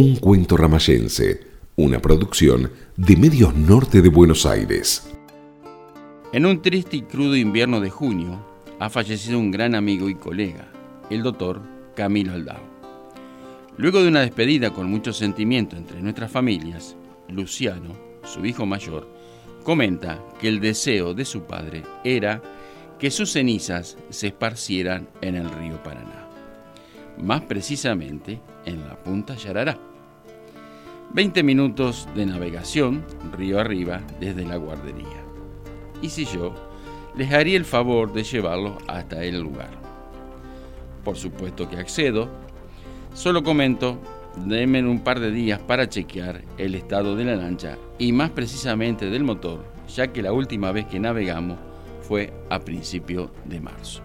Un cuento ramayense, una producción de Medios Norte de Buenos Aires. En un triste y crudo invierno de junio, ha fallecido un gran amigo y colega, el doctor Camilo Aldao. Luego de una despedida con mucho sentimiento entre nuestras familias, Luciano, su hijo mayor, comenta que el deseo de su padre era que sus cenizas se esparcieran en el río Paraná, más precisamente en la punta Yarará. 20 minutos de navegación río arriba desde la guardería. Y si yo les haría el favor de llevarlos hasta el lugar. Por supuesto que accedo, solo comento, denme un par de días para chequear el estado de la lancha y más precisamente del motor, ya que la última vez que navegamos fue a principio de marzo.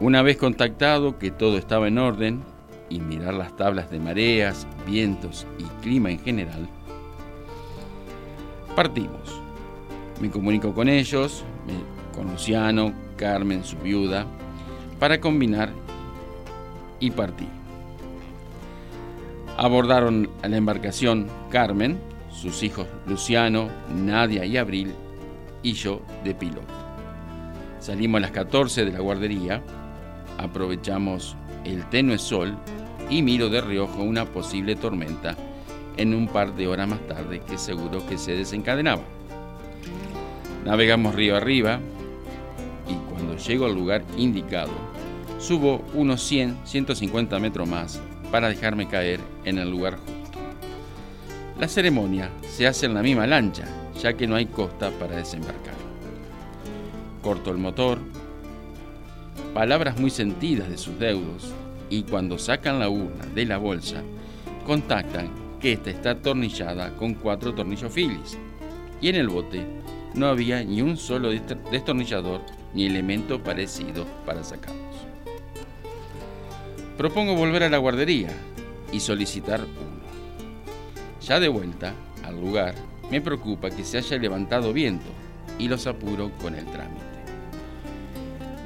Una vez contactado que todo estaba en orden y mirar las tablas de mareas, vientos y clima en general, partimos. Me comunico con ellos, con Luciano, Carmen, su viuda, para combinar y partir. Abordaron a la embarcación Carmen, sus hijos Luciano, Nadia y Abril, y yo de piloto. Salimos a las 14 de la guardería, aprovechamos el tenue sol y miro de reojo una posible tormenta en un par de horas más tarde que seguro que se desencadenaba. Navegamos río arriba y cuando llego al lugar indicado, subo unos 100-150 metros más para dejarme caer en el lugar justo. La ceremonia se hace en la misma lancha, ya que no hay costa para desembarcar. Corto el motor, palabras muy sentidas de sus deudos, y cuando sacan la urna de la bolsa, contactan que esta está atornillada con cuatro tornillos Phillips. Y en el bote no había ni un solo destornillador ni elemento parecido para sacarlos. Propongo volver a la guardería y solicitar uno. Ya de vuelta al lugar, me preocupa que se haya levantado viento y los apuro con el trámite.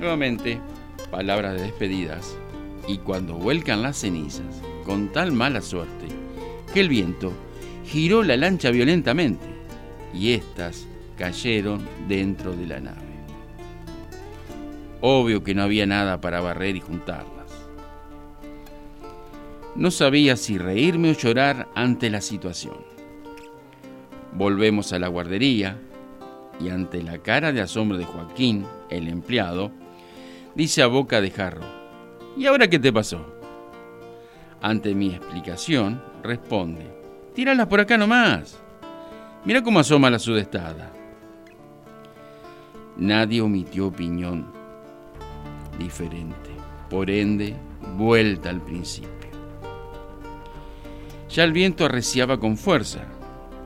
Nuevamente, palabras de despedidas y cuando vuelcan las cenizas, con tal mala suerte, que el viento giró la lancha violentamente y éstas cayeron dentro de la nave. Obvio que no había nada para barrer y juntarlas. No sabía si reírme o llorar ante la situación. Volvemos a la guardería y ante la cara de asombro de Joaquín, el empleado, dice a boca de jarro, ¿y ahora qué te pasó? Ante mi explicación, responde, tíralas por acá nomás. Mira cómo asoma la sudestada. Nadie omitió opinión diferente. Por ende, vuelta al principio. Ya el viento arreciaba con fuerza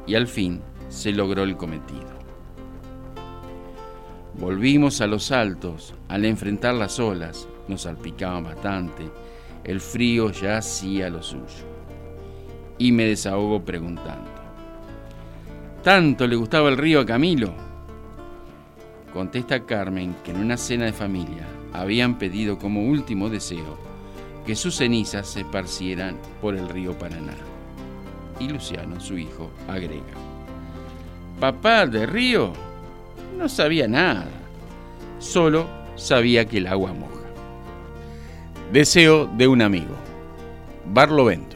y al fin se logró el cometido. Volvimos a los altos, al enfrentar las olas, salpicaban bastante, el frío ya hacía lo suyo. Y me desahogo preguntando, ¿tanto le gustaba el río a Camilo? Contesta Carmen que en una cena de familia habían pedido como último deseo que sus cenizas se esparcieran por el río Paraná. Y Luciano, su hijo, agrega, Papá de río no sabía nada, solo sabía que el agua moja. Deseo de un amigo, Barlovento.